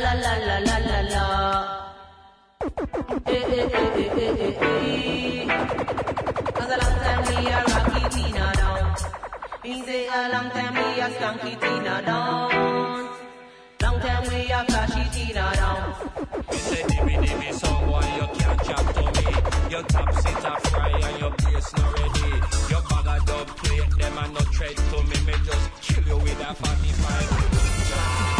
la la la la la la. Eh eh eh eh eh eh. Cause a long time we a rocky Tina down. Me say a long time we a skunky Tina down. Long time we a flashy Tina down. You say dimmy dimmy song boy, you can't chat to me. Your top sit a fry and your bass not ready. Your bag of dub plate, them a no tread to me. Me just kill you with a 45.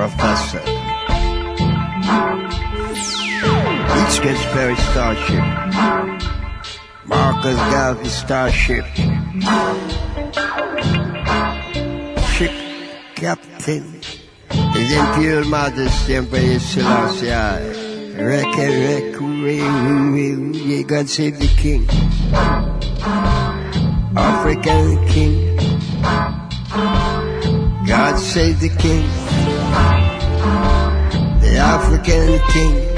Professor. Each gets Perry Starship. Marcus Garvey Starship. Ship Captain. His Imperial Majesty Emperor Selassie. Wreck it, wreck, way, God save the King. African King. God save the King. The African King.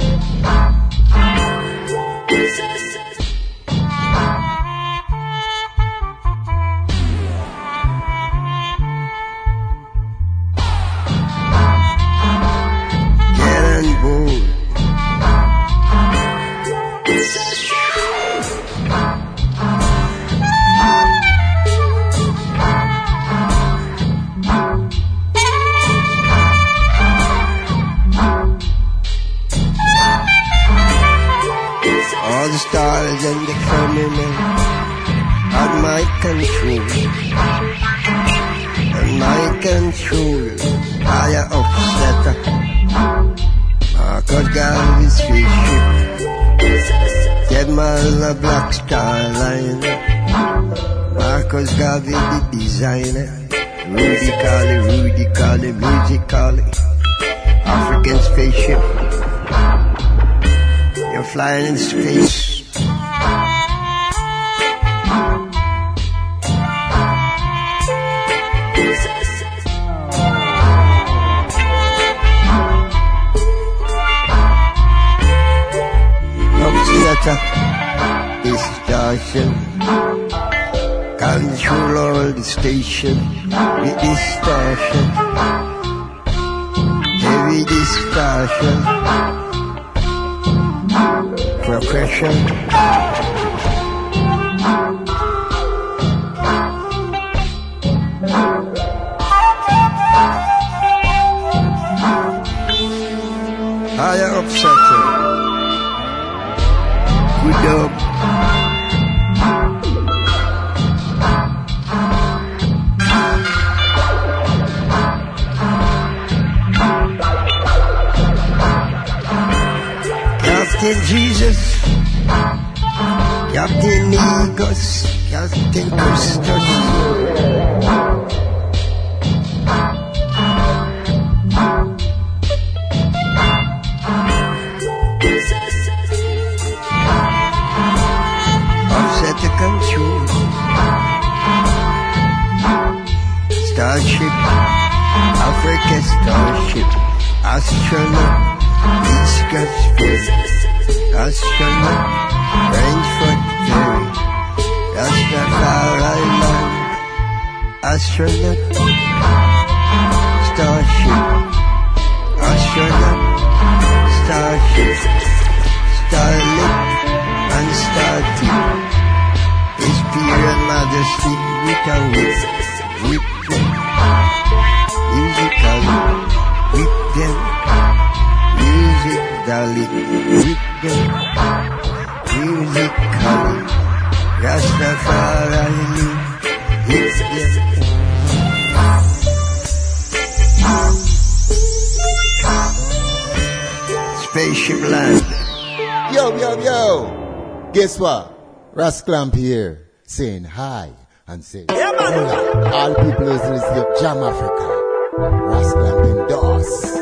spaceship land. Yo, yo, yo! Guess what? Rasclamp here, saying hi and saying, yeah, Hola, all people is listening to Jam Africa. Rasclamp endorse.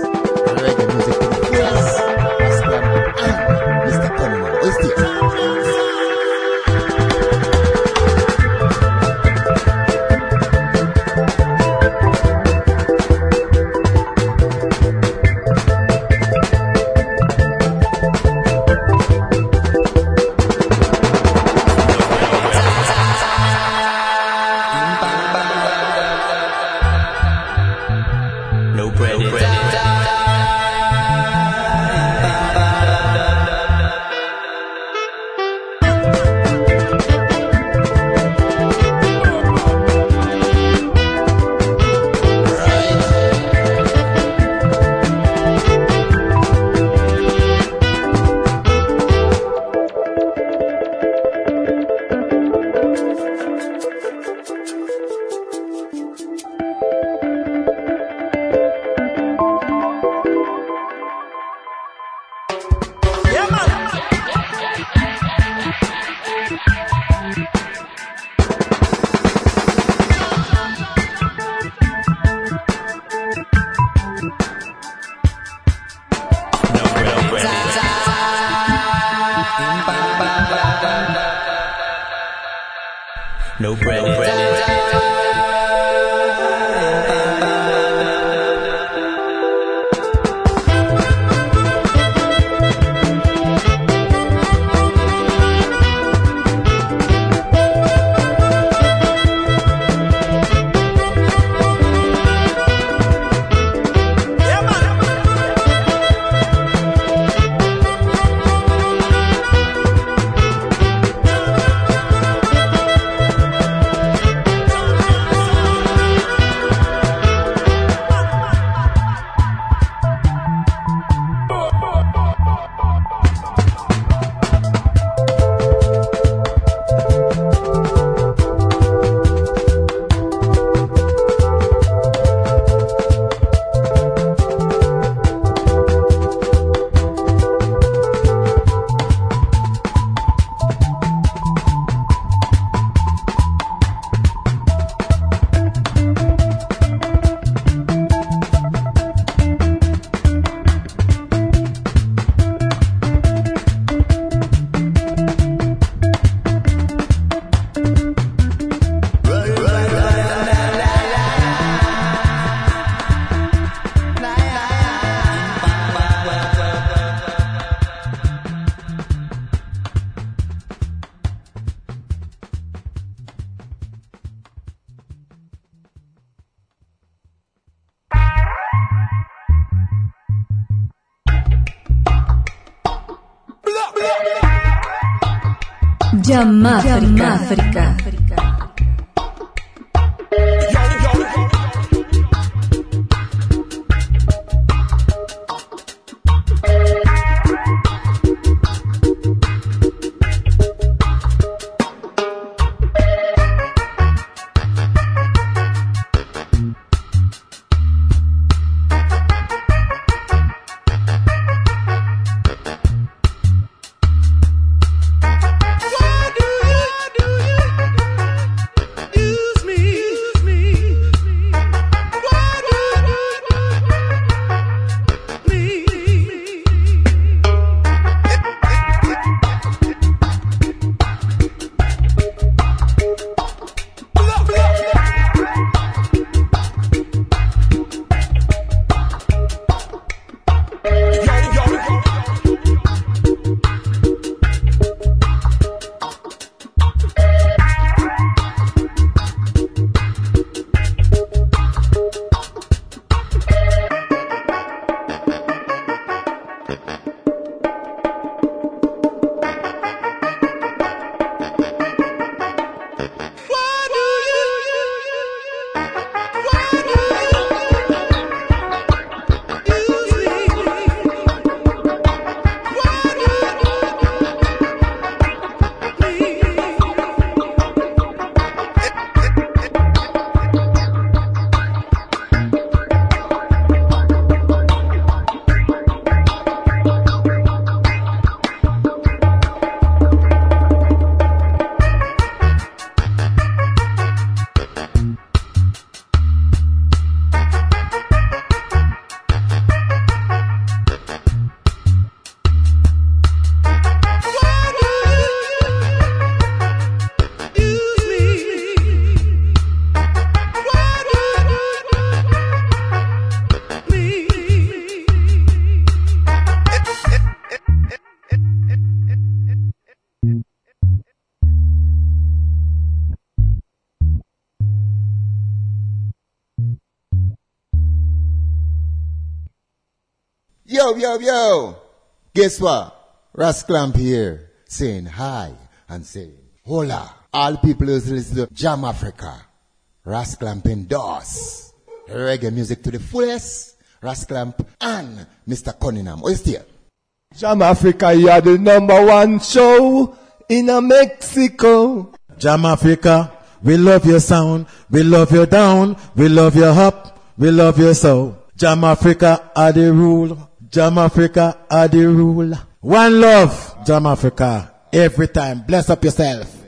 Reggae music to the place. Rasclamp and Mr. Cunningham. What's this? No bread. No bread. Yamáfrica. Yo, yo, yo. Guess what? Rasclamp here saying hi and saying hola. All people who listen to Jam Africa. Rasclamp endorse reggae music to the fullest. Rasclamp and Mr. Cunningham. What is there? Jam Africa, you are the number one show in a Mexico. Jam Africa, we love your sound, we love your down, we love your up, we love your soul. Jam Africa are the rule, Jam Africa are the rule. One love, Jam Africa, every time. Bless up yourself.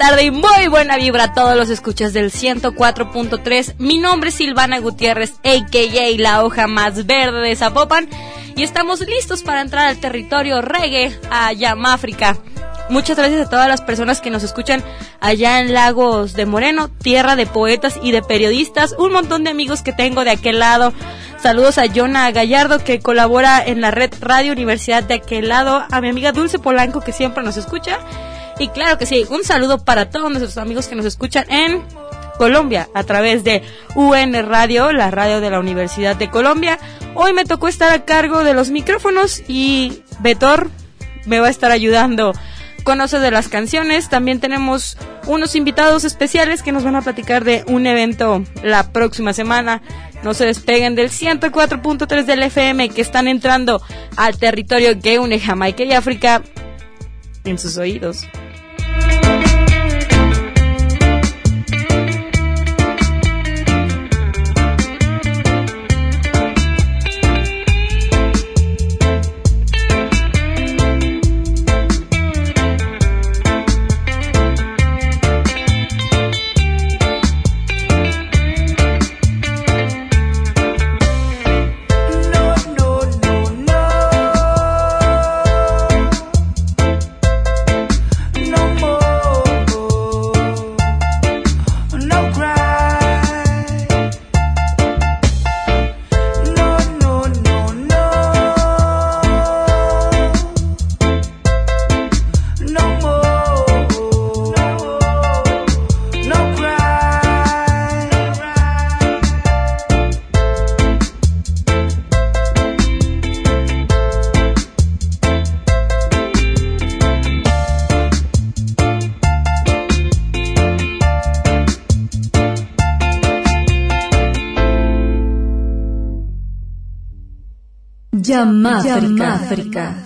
Tarde y muy buena vibra a todos los escuchas del 104.3. Mi nombre es Silvana Gutiérrez, a.k.a. la hoja más verde de Zapopan. Y estamos listos para entrar al territorio reggae, a Yamáfrica. Muchas gracias a todas las personas que nos escuchan allá en Lagos de Moreno, tierra de poetas y de periodistas. Un montón de amigos que tengo de aquel lado. Saludos a Jonah Gallardo que colabora en la red Radio Universidad de aquel lado. A mi amiga Dulce Polanco que siempre nos escucha. Y claro que sí, un saludo para todos nuestros amigos que nos escuchan en Colombia a través de UN Radio, la radio de la Universidad de Colombia. Hoy me tocó estar a cargo de los micrófonos y Betor me va a estar ayudando conoce de las canciones. También tenemos unos invitados especiales que nos van a platicar de un evento la próxima semana. No se despeguen del 104.3 del FM que están entrando al territorio que une Jamaica y África en sus oídos. África.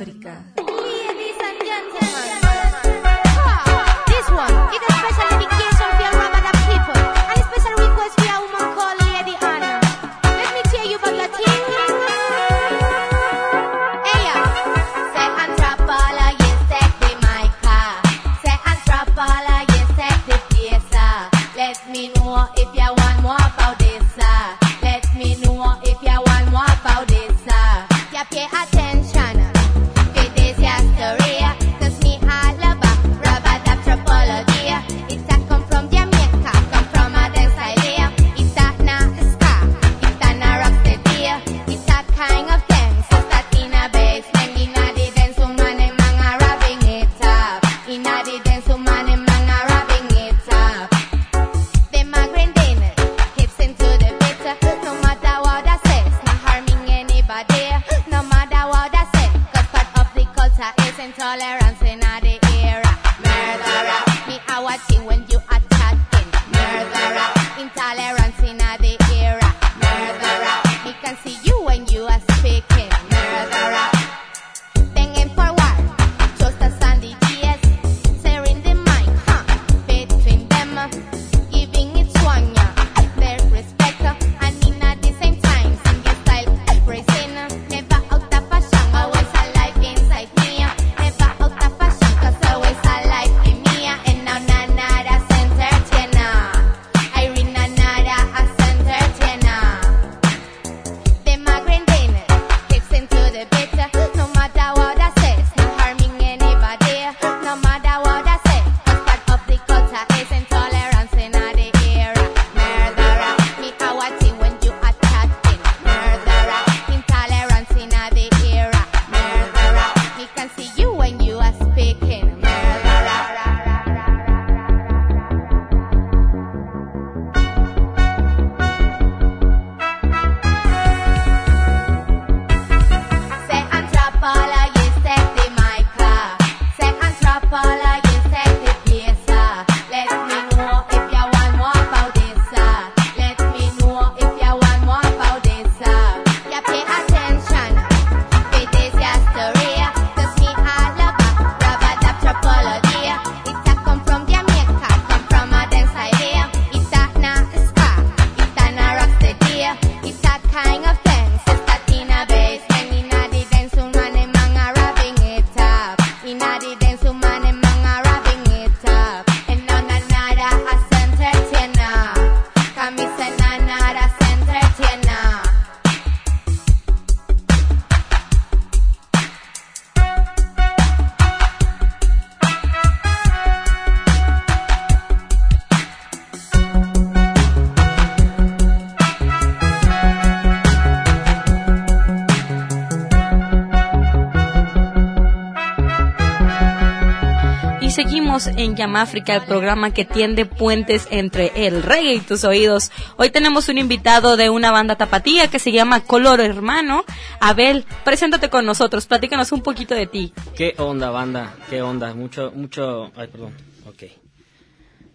En Yamáfrica, el programa que tiende puentes entre el reggae y tus oídos. Hoy tenemos un invitado de una banda tapatía que se llama Color Hermano. Abel, preséntate con nosotros, platícanos un poquito de ti. ¿Qué onda, banda? ¿Qué onda? Mucho, mucho... Ay, perdón. Ok.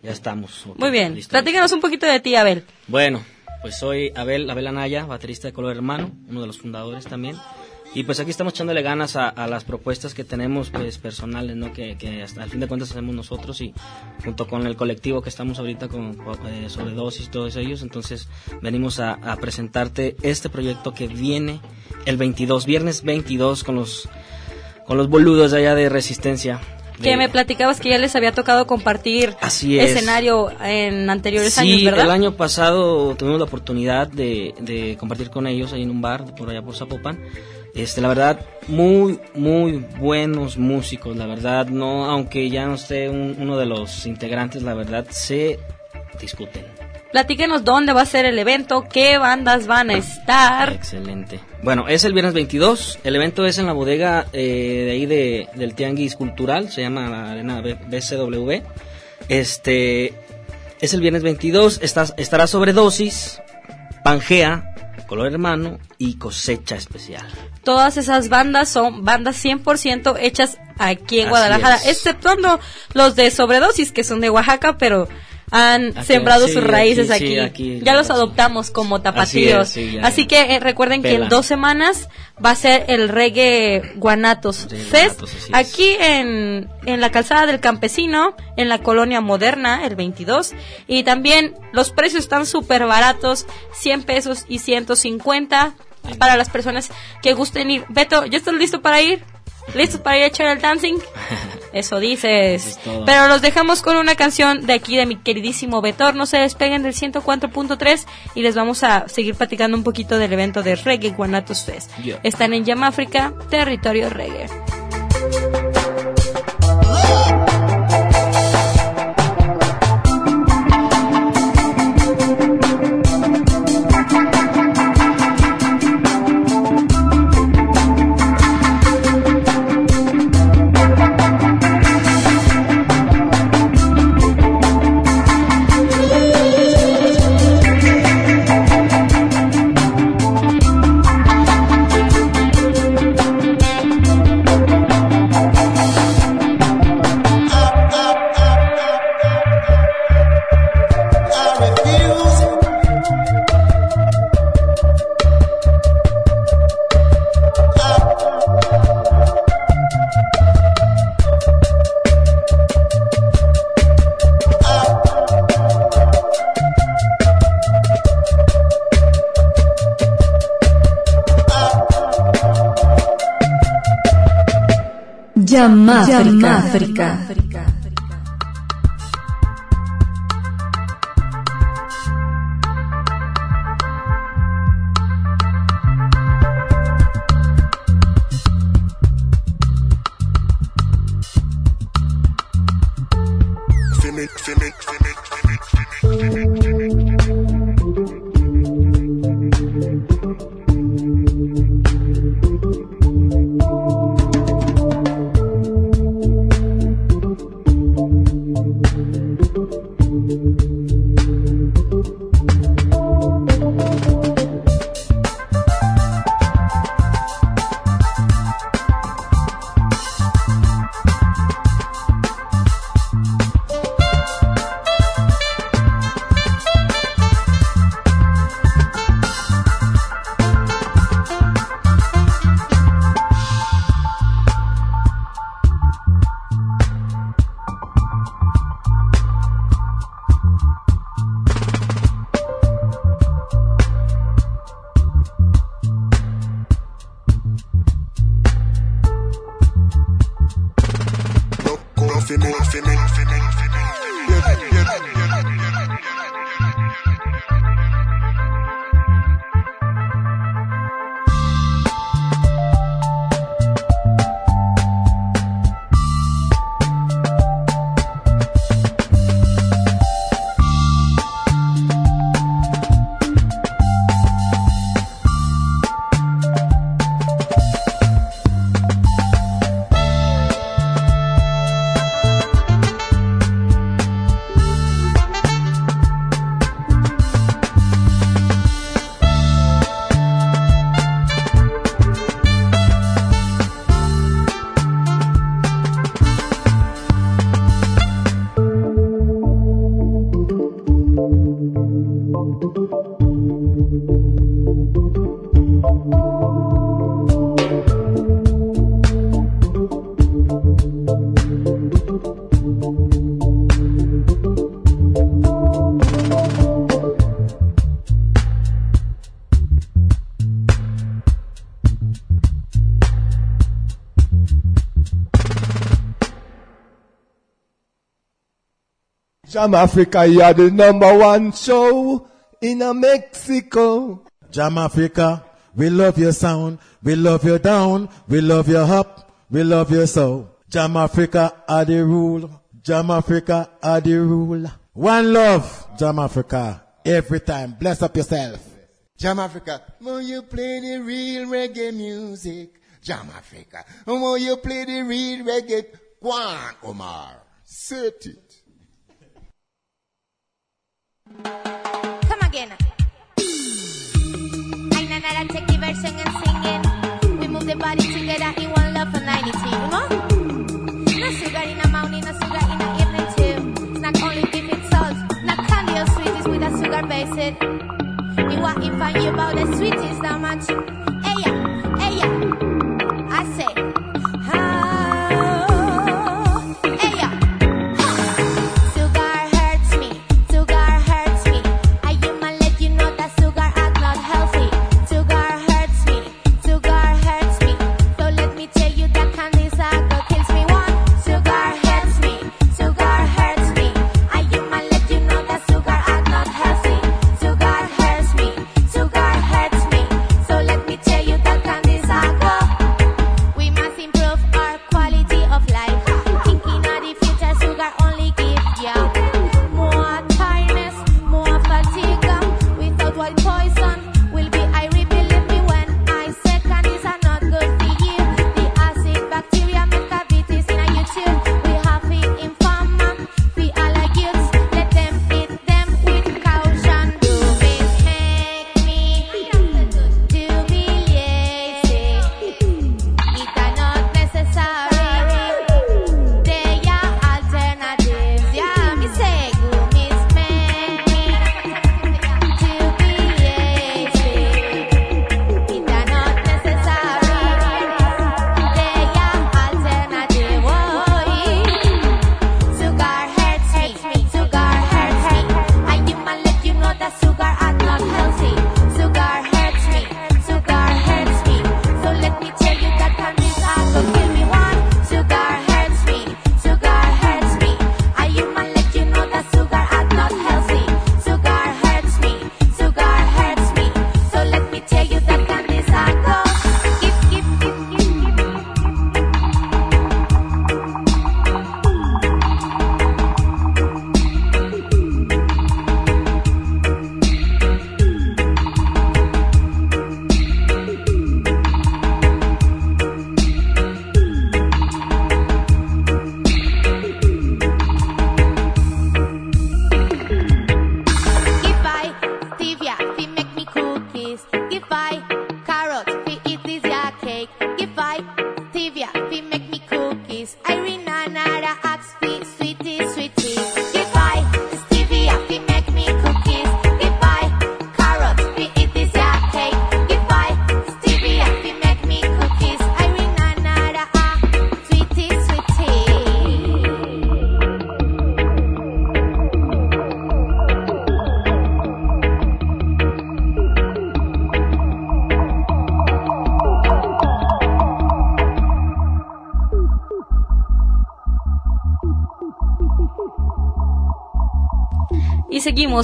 Ya estamos. Muy bien, listo. platícanos un poquito de ti, Abel. Bueno, pues soy Abel, Abel Anaya, baterista de Color Hermano, uno de los fundadores también. Y pues aquí estamos echándole ganas a, a las propuestas que tenemos pues personales, ¿no? Que, que hasta al fin de cuentas hacemos nosotros y junto con el colectivo que estamos ahorita con eh, Sobredosis y todos ellos. Entonces venimos a, a presentarte este proyecto que viene el 22, viernes 22 con los, con los boludos de allá de Resistencia. Que me platicabas que ya les había tocado compartir Así es. escenario en anteriores Sí, años, ¿verdad? el año pasado tuvimos la oportunidad de, de compartir con ellos ahí en un bar por allá por Zapopan. Este, la verdad, muy, muy buenos músicos, la verdad, no, aunque ya no esté un- uno de los integrantes, la verdad, se discuten. Platíquenos dónde va a ser el evento, qué bandas van a estar. Excelente. Bueno, es el viernes 22. El evento es en la bodega eh, de ahí de, del Tianguis Cultural. Se llama la Arena BCW. Este es el viernes 22. Está, estará sobredosis, Pangea, Color Hermano y Cosecha Especial. Todas esas bandas son bandas 100% hechas aquí en Así Guadalajara, es. exceptuando los de Sobredosis, que son de Oaxaca, pero han Aquí, sembrado sí, sus raíces aquí, aquí. sí, aquí, ya los adoptamos como Así tapatíos. es, sí, ya, Así ya. que eh, recuerden que en dos semanas va a ser el Reggae Guanatos Fest, Guanatos, aquí en, en la calzada del campesino, en la colonia moderna, el 22. Y también los precios están súper baratos, 100 pesos y 150 para las personas que gusten ir. Beto, ¿ya estás listo para ir? ¿Listos para ir a echar el dancing? Eso dices. Es. Pero los dejamos con una canción de aquí de mi queridísimo Betor. No se despeguen del 104.3 y les vamos a seguir platicando un poquito del evento de Reggae Guanatos Fest. Yeah. Están en Yamáfrica, territorio reggae. África. Thank you. Jam Africa, you are the number one show in a Mexico. Jam Africa, we love your sound, we love your down, we love your up, we love your soul. Jam Africa are the rule, Jam Africa are the rule. One love, Jam Africa, every time. Bless up yourself. Jam Africa, will you play the real reggae music? Jam Africa, will you play the real reggae? Kwan Omar, set it. Come again. That I take the version and singing. We move the body together in one love for 92. You know? No sugar in the morning, no sugar in the evening too. It's not only give it salt, not candy or sweeties with a sugar base it. Me want to find you about the sweetest that much. Hey yeah.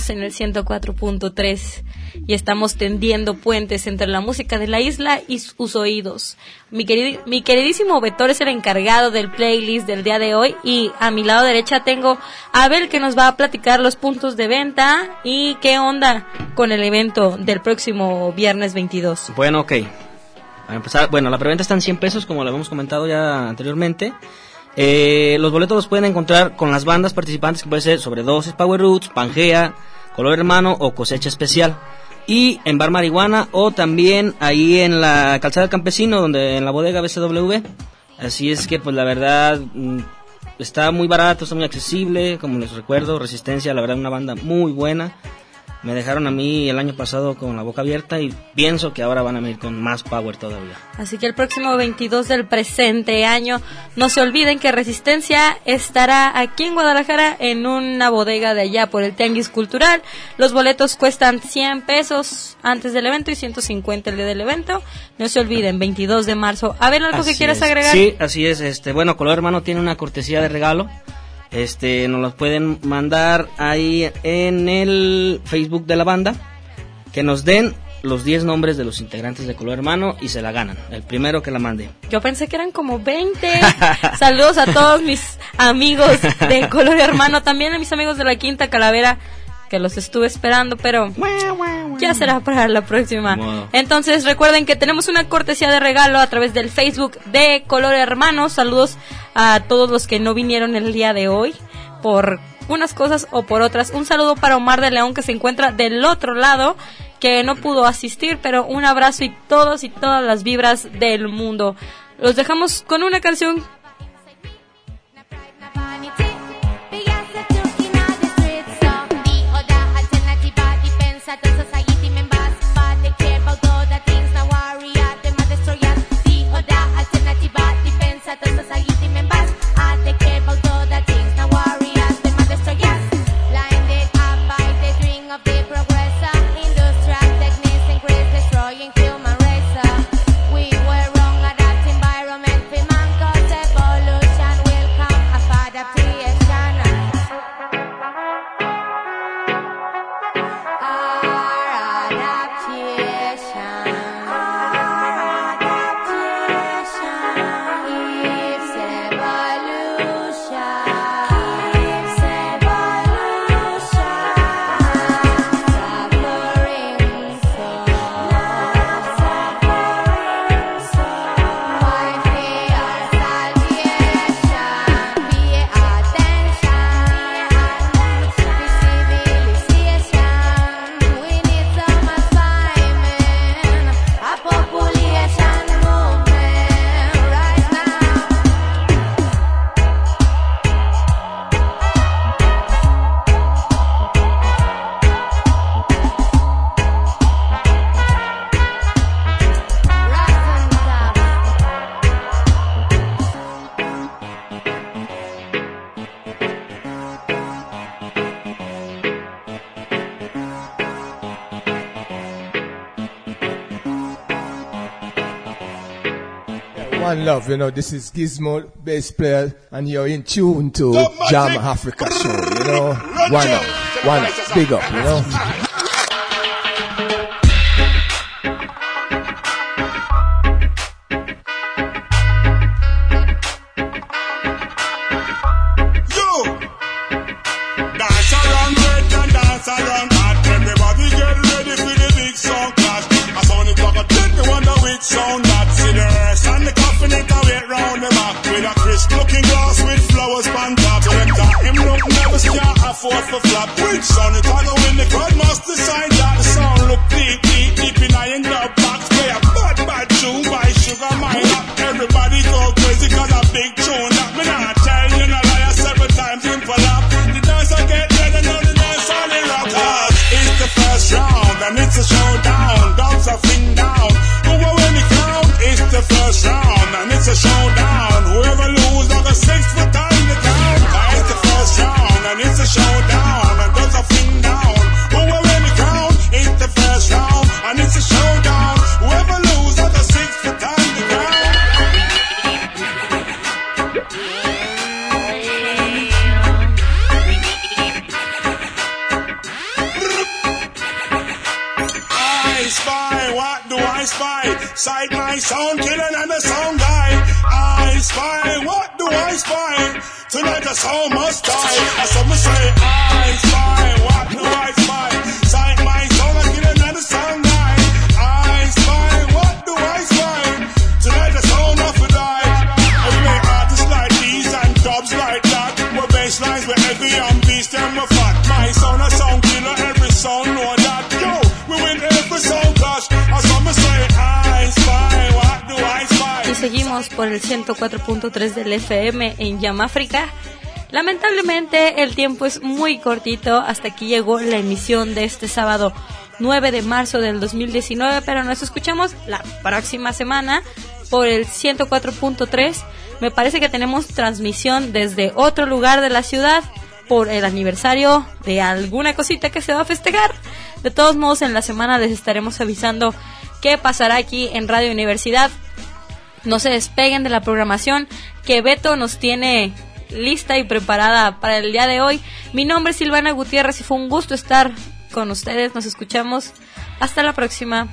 En el 104.3 y estamos tendiendo puentes entre la música de la isla y sus oídos. Mi, queridi- mi queridísimo Betor es el encargado del playlist del día de hoy y a mi lado derecha tengo a Abel que nos va a platicar los puntos de venta y qué onda con el evento del próximo viernes 22. Bueno, ok. A empezar, bueno, la preventa está en 100 pesos, como lo habíamos comentado ya anteriormente. Eh, los boletos los pueden encontrar con las bandas participantes, que puede ser Sobredosis, Power Roots, Pangea, Color Hermano o Cosecha Especial. Y en Bar Marihuana o también ahí en la Calzada Campesino, donde en la bodega BCW. Así es que, pues la verdad, mm, está muy barato, está muy accesible. Como les recuerdo, Resistencia, la verdad, una banda muy buena. Me dejaron a mí el año pasado con la boca abierta y pienso que ahora van a venir con más power todavía. Así que el próximo 22 del presente año, no se olviden que Resistencia estará aquí en Guadalajara en una bodega de allá por el Tianguis Cultural. Los boletos cuestan 100 pesos antes del evento y 150 el día del evento. No se olviden, 22 de marzo. A ver, algo que quieras es. agregar. Sí, así es. Este, bueno, Color Hermano tiene una cortesía de regalo. Este, nos los pueden mandar ahí en el Facebook de la banda. Que nos den los 10 nombres de los integrantes de Color Hermano y se la ganan. El primero que la mande. Yo pensé que eran como 20. Saludos a todos mis amigos de Color Hermano, también a mis amigos de la Quinta Calavera, que los estuve esperando, pero ya será para la próxima. Entonces recuerden que tenemos una cortesía de regalo a través del Facebook de Color Hermano. Saludos a todos los que no vinieron el día de hoy por unas cosas o por otras. Un saludo para Omar de León que se encuentra del otro lado que no pudo asistir, pero un abrazo y todos y todas las vibras del mundo. Los dejamos con una canción love, you know, this is Gizmo, bass player, and you're in tune to Jam Africa show, you know. Why not? Why not? big up, you know. force for flop. Preach! Por el 104.3 del FM en Yamáfrica. Lamentablemente el tiempo es muy cortito, hasta aquí llegó la emisión de este sábado 9 de marzo del 2019, pero nos escuchamos la próxima semana por el 104.3. Me parece que tenemos transmisión desde otro lugar de la ciudad por el aniversario de alguna cosita que se va a festejar. De todos modos, en la semana les estaremos avisando qué pasará aquí en Radio Universidad. No se despeguen de la programación que Beto nos tiene lista y preparada para el día de hoy. Mi nombre es Silvana Gutiérrez y fue un gusto estar con ustedes. Nos escuchamos. Hasta la próxima.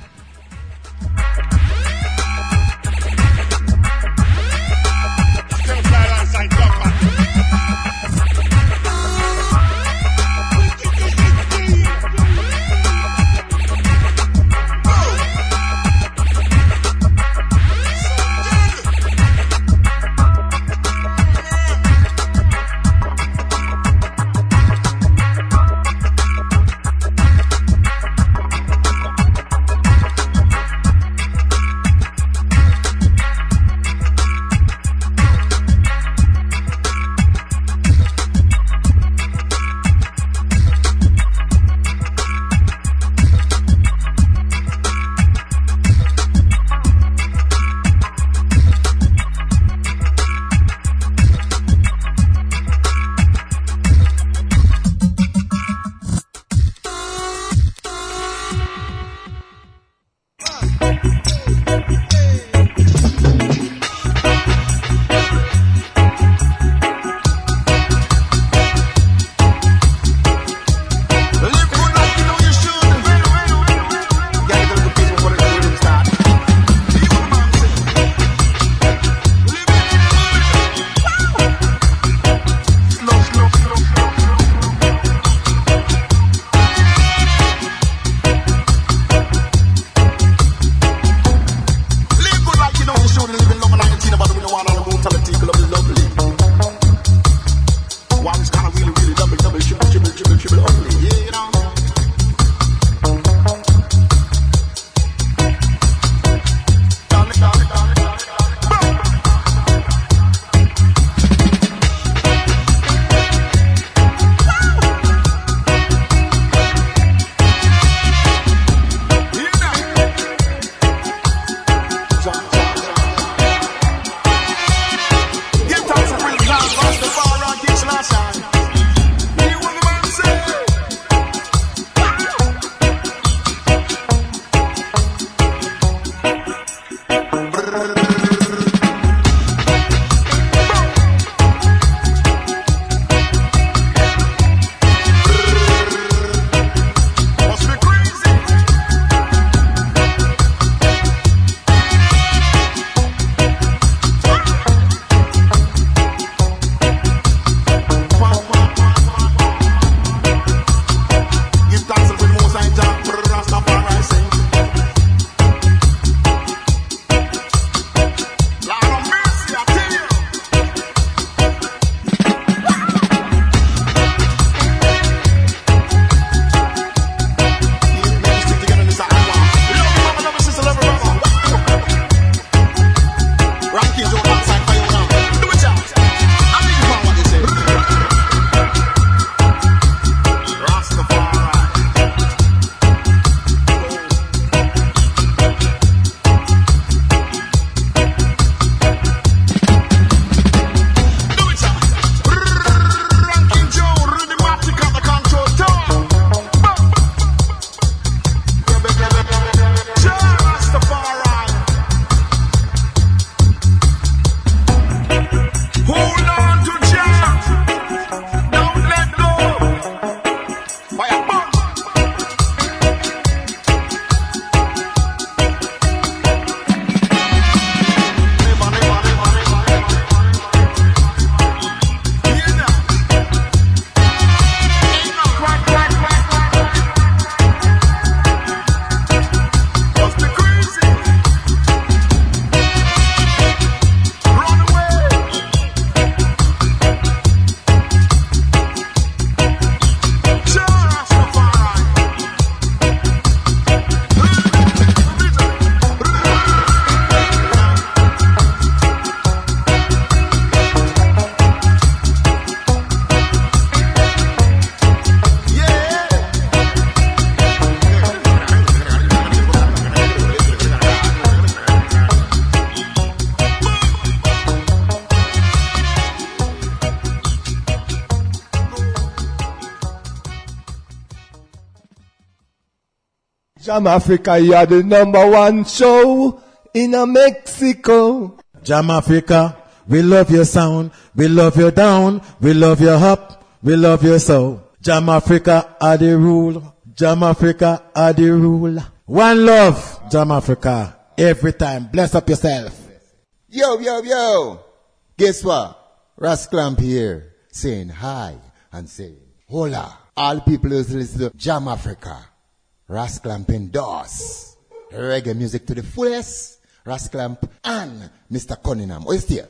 Come Africa, you are the number one show in Mexico. Jam Africa, we love your sound, we love your down, we love your up, we love your soul. Jam Africa are the rule, Jam Africa are the rule. One love, Jam Africa, every time. Bless up yourself. Yo, yo, yo. Guess what? Ras Clamp here saying hi and saying hola. All people who listen to Jam Africa. Ras Clamping Doors, reggae music to the fullest. Ras Clamp and Mr. Cunningham. Oh, Are here.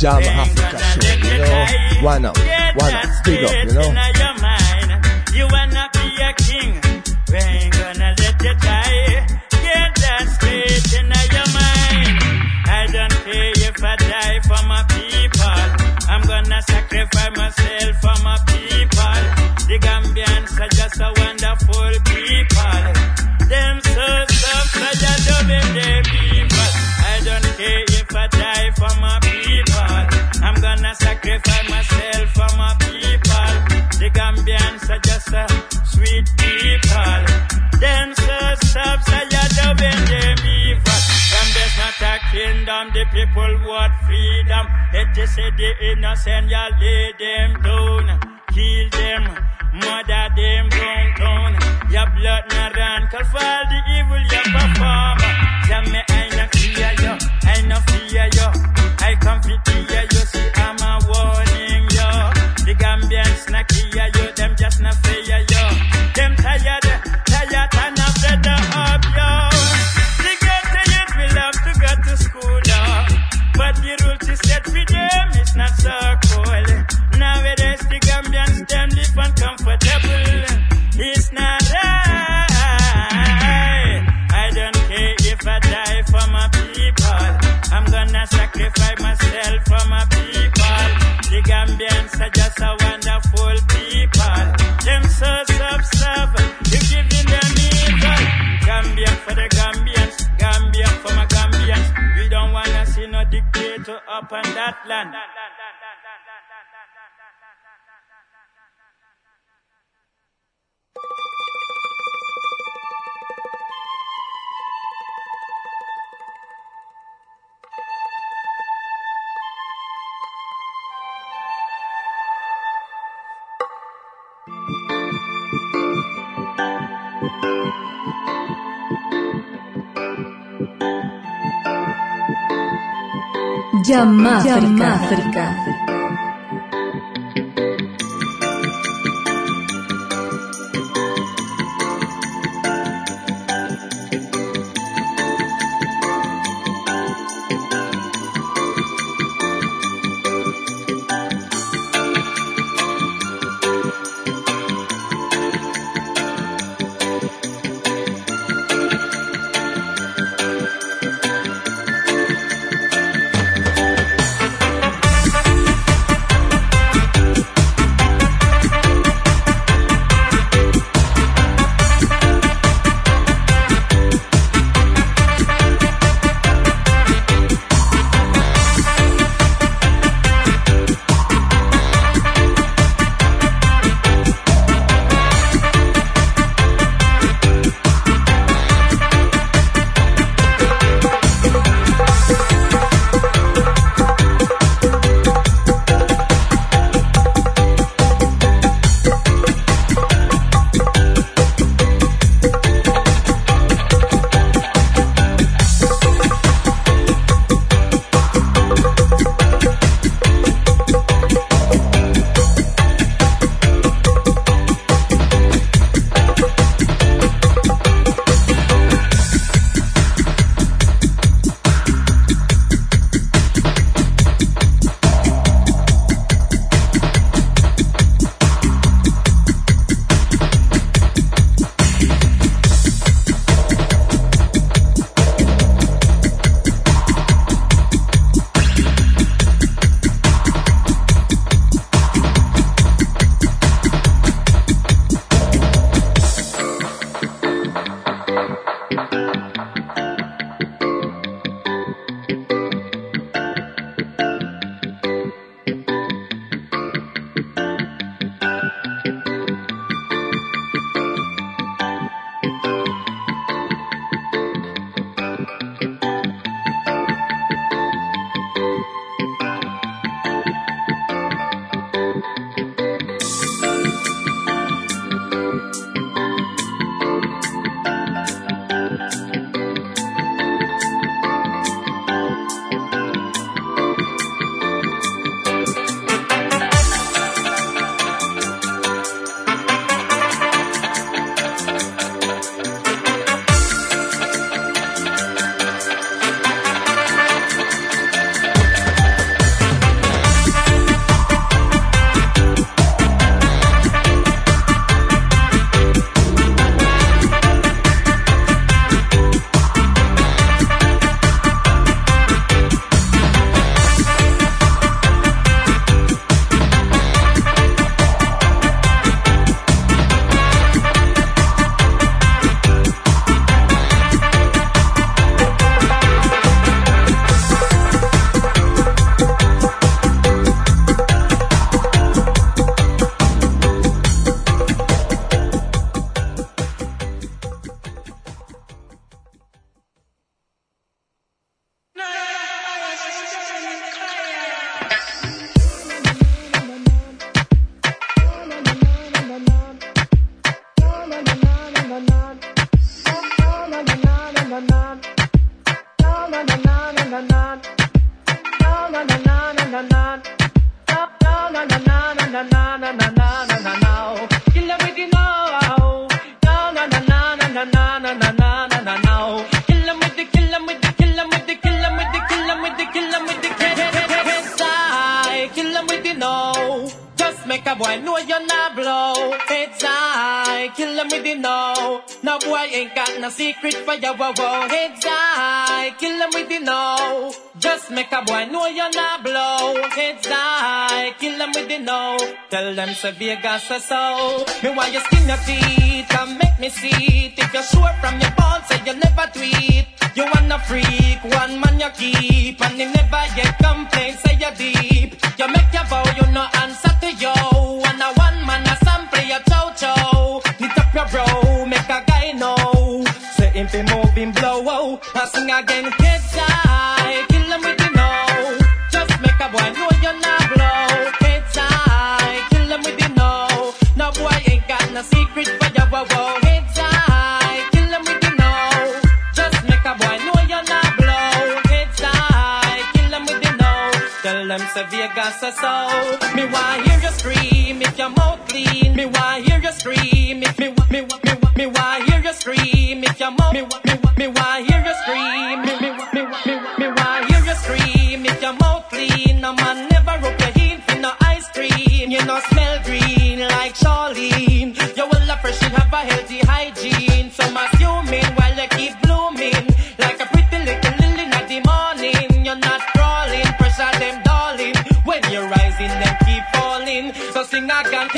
Why Africa show, you know? Speak up, you know? say the innocent, you lay them down, kill them, murder them. África. is a big as a. Me skin up. Me, me, hear you scream? Me, me, hear you scream? If your mouth clean, no man never up your heel for no ice cream. You know smell green like Charlene. You will love have a healthy hygiene. So I'm assuming while you keep blooming like a pretty little lily in the morning. You're not crawling, pressure them, darling. When you're rising, them keep falling. So sing again.